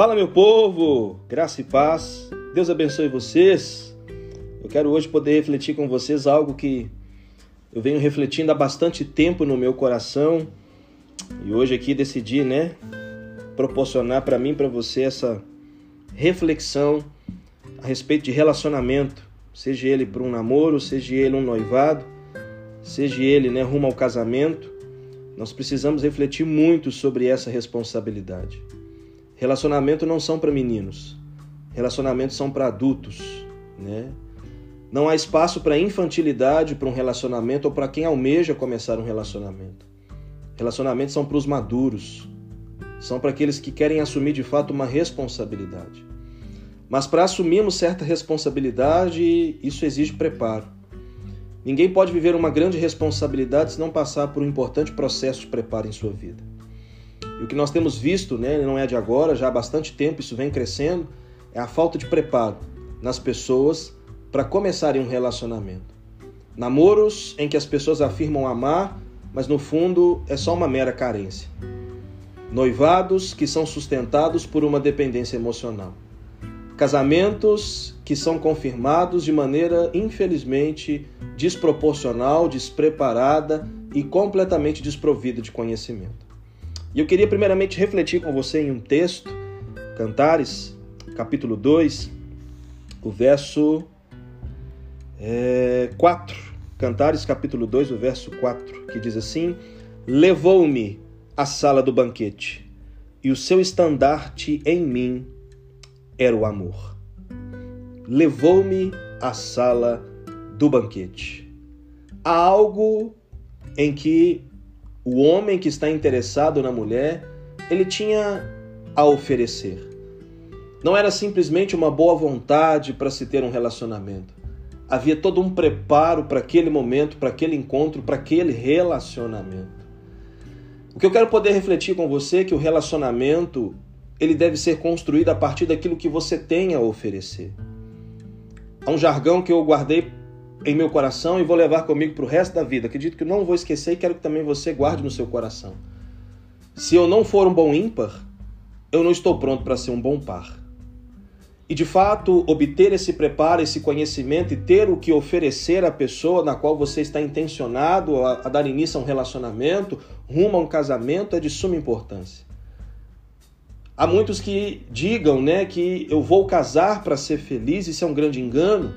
Fala, meu povo, graça e paz. Deus abençoe vocês. Eu quero hoje poder refletir com vocês algo que eu venho refletindo há bastante tempo no meu coração e hoje aqui decidi, né, proporcionar para mim, para você essa reflexão a respeito de relacionamento, seja ele para um namoro, seja ele um noivado, seja ele, né, rumo ao casamento. Nós precisamos refletir muito sobre essa responsabilidade. Relacionamento não são para meninos. Relacionamentos são para adultos, né? Não há espaço para infantilidade para um relacionamento ou para quem almeja começar um relacionamento. Relacionamentos são para os maduros. São para aqueles que querem assumir de fato uma responsabilidade. Mas para assumirmos certa responsabilidade, isso exige preparo. Ninguém pode viver uma grande responsabilidade se não passar por um importante processo de preparo em sua vida. E o que nós temos visto, né, não é de agora, já há bastante tempo isso vem crescendo, é a falta de preparo nas pessoas para começarem um relacionamento. Namoros em que as pessoas afirmam amar, mas no fundo é só uma mera carência. Noivados que são sustentados por uma dependência emocional. Casamentos que são confirmados de maneira, infelizmente, desproporcional, despreparada e completamente desprovida de conhecimento. E eu queria primeiramente refletir com você em um texto, Cantares, capítulo 2, o verso é, 4. Cantares, capítulo 2, o verso 4, que diz assim: Levou-me à sala do banquete, e o seu estandarte em mim era o amor. Levou-me à sala do banquete. Há algo em que o homem que está interessado na mulher, ele tinha a oferecer. Não era simplesmente uma boa vontade para se ter um relacionamento. Havia todo um preparo para aquele momento, para aquele encontro, para aquele relacionamento. O que eu quero poder refletir com você é que o relacionamento ele deve ser construído a partir daquilo que você tem a oferecer. Há um jargão que eu guardei em meu coração e vou levar comigo para o resto da vida. Acredito que não vou esquecer e quero que também você guarde no seu coração. Se eu não for um bom ímpar, eu não estou pronto para ser um bom par. E de fato, obter esse preparo, esse conhecimento e ter o que oferecer à pessoa na qual você está intencionado a, dar início a um relacionamento, rumo a um casamento, é de suma importância. Há muitos que digam né, que eu vou casar para ser feliz, isso é um grande engano.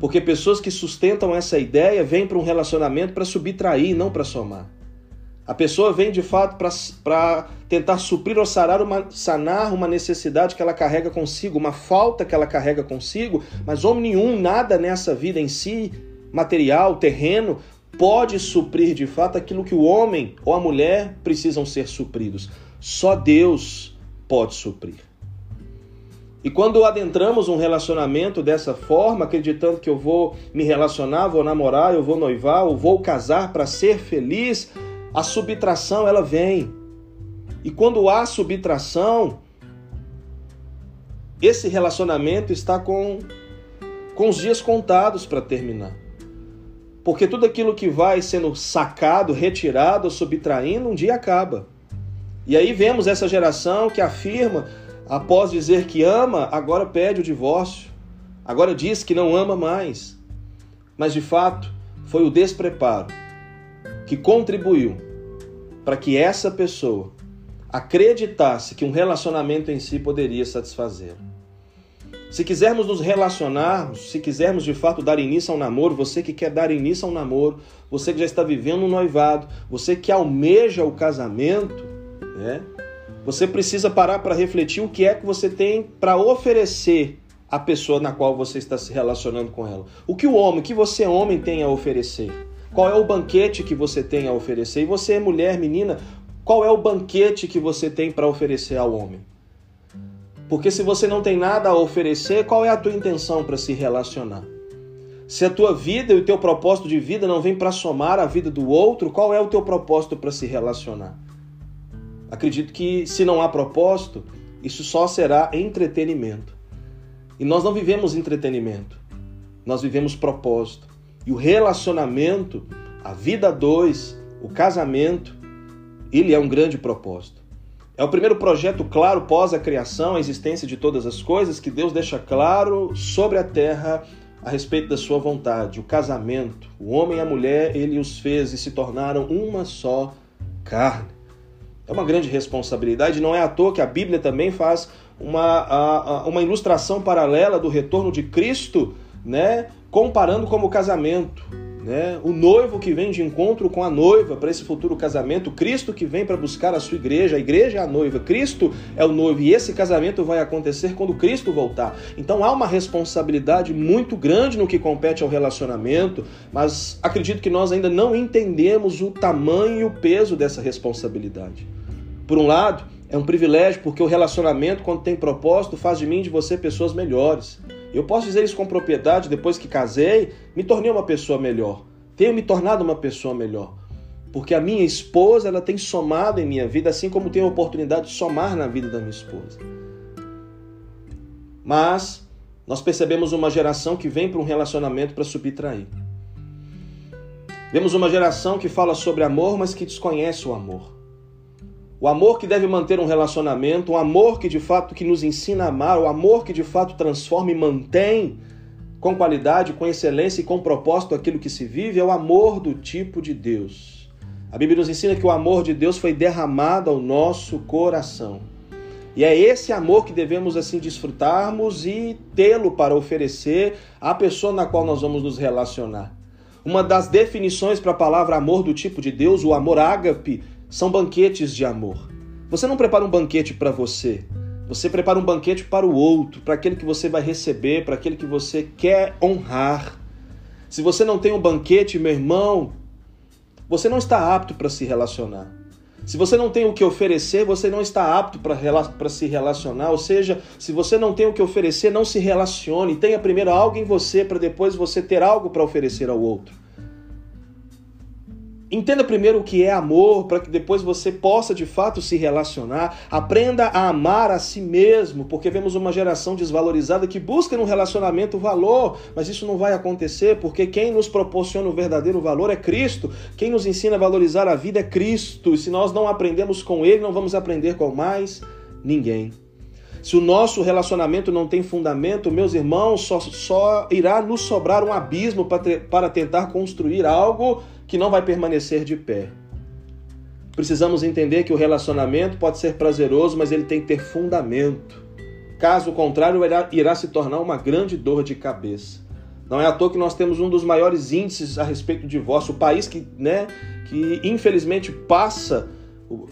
Porque pessoas que sustentam essa ideia vêm para um relacionamento para subtrair, não para somar. A pessoa vem de fato para tentar suprir ou sanar uma, sanar uma necessidade que ela carrega consigo, uma falta que ela carrega consigo, mas homem nenhum, nada nessa vida em si, material, terreno, pode suprir de fato aquilo que o homem ou a mulher precisam ser supridos. Só Deus pode suprir. E quando adentramos um relacionamento dessa forma, acreditando que eu vou me relacionar, vou namorar, eu vou noivar, eu vou casar para ser feliz, a subtração ela vem. E quando há subtração, esse relacionamento está com, com os dias contados para terminar. Porque tudo aquilo que vai sendo sacado, retirado, subtraindo, um dia acaba. E aí vemos essa geração que afirma após dizer que ama, agora pede o divórcio. Agora diz que não ama mais. Mas de fato, foi o despreparo que contribuiu para que essa pessoa acreditasse que um relacionamento em si poderia satisfazer. Se quisermos nos relacionarmos, se quisermos de fato dar início ao namoro, você que quer dar início ao namoro, você que já está vivendo um noivado, você que almeja o casamento, né? Você precisa parar para refletir o que é que você tem para oferecer à pessoa na qual você está se relacionando com ela. O que o homem, que você homem tem a oferecer? Qual é o banquete que você tem a oferecer? E você, mulher, menina, qual é o banquete que você tem para oferecer ao homem? Porque se você não tem nada a oferecer, qual é a tua intenção para se relacionar? Se a tua vida e o teu propósito de vida não vem para somar a vida do outro, qual é o teu propósito para se relacionar? Acredito que se não há propósito, isso só será entretenimento. E nós não vivemos entretenimento, nós vivemos propósito. E o relacionamento, a vida dois, o casamento, ele é um grande propósito. É o primeiro projeto claro pós a criação, a existência de todas as coisas, que Deus deixa claro sobre a terra a respeito da sua vontade, o casamento. O homem e a mulher, ele os fez e se tornaram uma só carne. É uma grande responsabilidade, não é à toa que a Bíblia também faz uma, uma ilustração paralela do retorno de Cristo, né, comparando como casamento. Né? O noivo que vem de encontro com a noiva para esse futuro casamento, Cristo que vem para buscar a sua igreja, a igreja é a noiva, Cristo é o noivo e esse casamento vai acontecer quando Cristo voltar. Então há uma responsabilidade muito grande no que compete ao relacionamento, mas acredito que nós ainda não entendemos o tamanho e o peso dessa responsabilidade. Por um lado, é um privilégio porque o relacionamento, quando tem propósito, faz de mim e de você pessoas melhores. Eu posso dizer isso com propriedade, depois que casei, me tornei uma pessoa melhor. Tenho me tornado uma pessoa melhor. Porque a minha esposa, ela tem somado em minha vida, assim como tenho a oportunidade de somar na vida da minha esposa. Mas nós percebemos uma geração que vem para um relacionamento para subtrair. Vemos uma geração que fala sobre amor, mas que desconhece o amor. O amor que deve manter um relacionamento, o amor que de fato que nos ensina a amar, o amor que de fato transforma e mantém com qualidade, com excelência e com propósito aquilo que se vive, é o amor do tipo de Deus. A Bíblia nos ensina que o amor de Deus foi derramado ao nosso coração. E é esse amor que devemos assim desfrutarmos e tê-lo para oferecer à pessoa na qual nós vamos nos relacionar. Uma das definições para a palavra amor do tipo de Deus, o amor ágape, são banquetes de amor. Você não prepara um banquete para você, você prepara um banquete para o outro, para aquele que você vai receber, para aquele que você quer honrar. Se você não tem um banquete, meu irmão, você não está apto para se relacionar. Se você não tem o que oferecer, você não está apto para se relacionar. Ou seja, se você não tem o que oferecer, não se relacione. Tenha primeiro algo em você para depois você ter algo para oferecer ao outro. Entenda primeiro o que é amor, para que depois você possa de fato se relacionar. Aprenda a amar a si mesmo, porque vemos uma geração desvalorizada que busca no relacionamento valor, mas isso não vai acontecer, porque quem nos proporciona o verdadeiro valor é Cristo. Quem nos ensina a valorizar a vida é Cristo. E se nós não aprendemos com Ele, não vamos aprender com mais ninguém. Se o nosso relacionamento não tem fundamento, meus irmãos, só, só irá nos sobrar um abismo para, para tentar construir algo que não vai permanecer de pé. Precisamos entender que o relacionamento pode ser prazeroso, mas ele tem que ter fundamento. Caso contrário, irá, se tornar uma grande dor de cabeça. Não é à toa que nós temos um dos maiores índices a respeito do divórcio. O país que, né, que infelizmente passa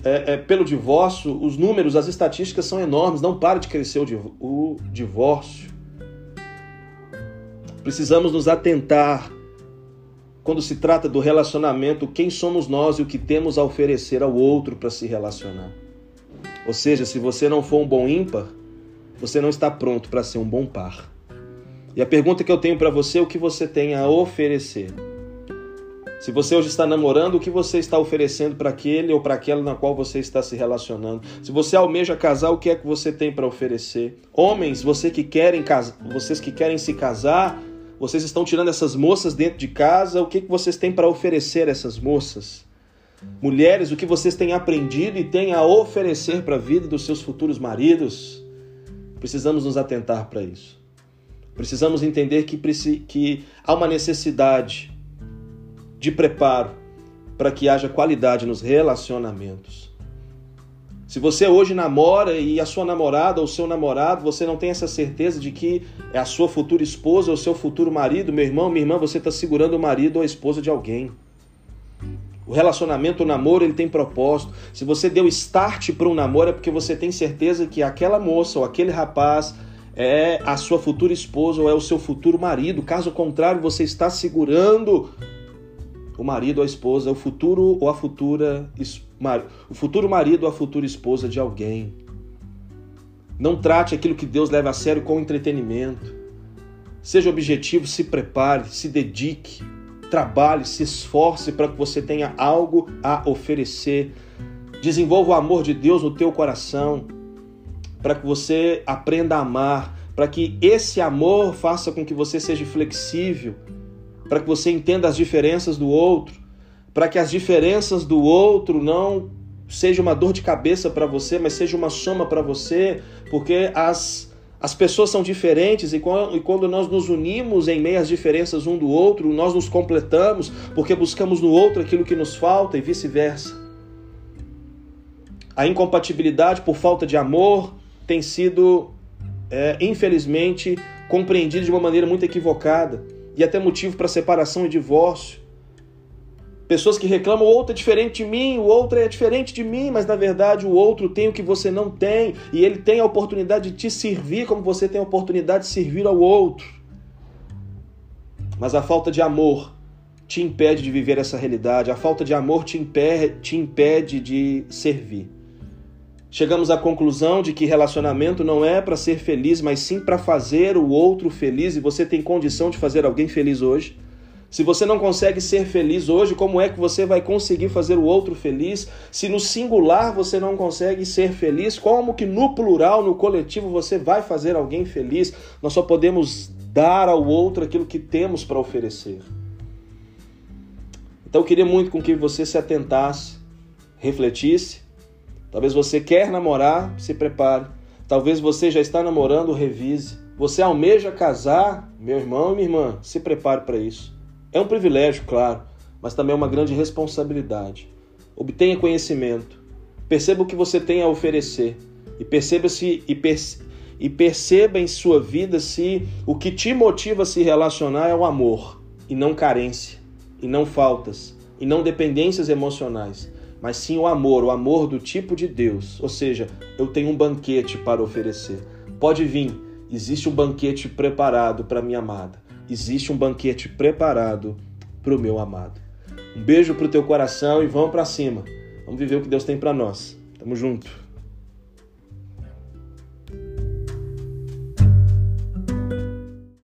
é, é, pelo divórcio, os números, as estatísticas são enormes, não para de crescer o, o divórcio. Precisamos nos atentar quando se trata do relacionamento, quem somos nós e o que temos a oferecer ao outro para se relacionar. Ou seja, se você não for um bom ímpar, você não está pronto para ser um bom par. E a pergunta que eu tenho para você é o que você tem a oferecer. Se você hoje está namorando, o que você está oferecendo para aquele ou para aquela na qual você está se relacionando? Se você almeja casar, o que é que você tem para oferecer? Homens, você que querem vocês que querem se casar, vocês estão tirando essas moças dentro de casa, o que, que vocês têm para oferecer a essas moças? Mulheres, o que vocês têm aprendido e têm a oferecer para a vida dos seus futuros maridos? Precisamos nos atentar para isso. Precisamos entender que, que há uma necessidade de preparo para que haja qualidade nos relacionamentos. Se você hoje namora e a sua namorada ou seu namorado, você não tem essa certeza de que é a sua futura esposa ou seu futuro marido, meu irmão, minha irmã, você está segurando o marido ou a esposa de alguém. O relacionamento, o namoro, ele tem propósito. Se você deu start para um namoro, é porque você tem certeza que aquela moça ou aquele rapaz é a sua futura esposa ou é o seu futuro marido. Caso contrário, você está segurando o marido ou a esposa, o futuro ou a futura o futuro marido ou a futura esposa de alguém. Não trate aquilo que Deus leva a sério com entretenimento. Seja objetivo, se prepare, se dedique, trabalhe, se esforce para que você tenha algo a oferecer. Desenvolva o amor de Deus no teu coração, para que você aprenda a amar, para que esse amor faça com que você seja flexível para que você entenda as diferenças do outro, para que as diferenças do outro não seja uma dor de cabeça para você, mas seja uma soma para você, porque as, as pessoas são diferentes e quando, e quando nós nos unimos em meio às diferenças um do outro, nós nos completamos, porque buscamos no outro aquilo que nos falta e vice-versa. A incompatibilidade por falta de amor tem sido, é, infelizmente, compreendida de uma maneira muito equivocada e até motivo para separação e divórcio. Pessoas que reclamam, o outro é diferente de mim, o outro é diferente de mim, mas na verdade o outro tem o que você não tem e ele tem a oportunidade de te servir como você tem a oportunidade de servir ao outro. Mas a falta de amor te impede de viver essa realidade, a falta de amor te impede, te impede de servir. Chegamos à conclusão de que relacionamento não é para ser feliz, mas sim para fazer o outro feliz e você tem condição de fazer alguém feliz hoje. Se você não consegue ser feliz hoje, como é que você vai conseguir fazer o outro feliz? Se no singular você não consegue ser feliz, como que no plural, no coletivo, você vai fazer alguém feliz? Nós só podemos dar ao outro aquilo que temos para oferecer. Então eu queria muito com que você se atentasse, refletisse. Talvez você quer namorar, se prepare. Talvez você já está namorando, revise. Você almeja casar, meu irmão e minha irmã, se prepare para isso. É um privilégio, claro, mas também é uma grande responsabilidade. Obtenha conhecimento, perceba o que você tem a oferecer e perceba se e, perce, e perceba em sua vida se o que te motiva a se relacionar é o amor e não carência, e não faltas, e não dependências emocionais, mas sim o amor, o amor do tipo de Deus. Ou seja, eu tenho um banquete para oferecer. Pode vir, existe um banquete preparado para minha amada existe um banquete preparado para o meu amado. Um beijo para o teu coração e vamos para cima. Vamos viver o que Deus tem para nós. Tamo junto.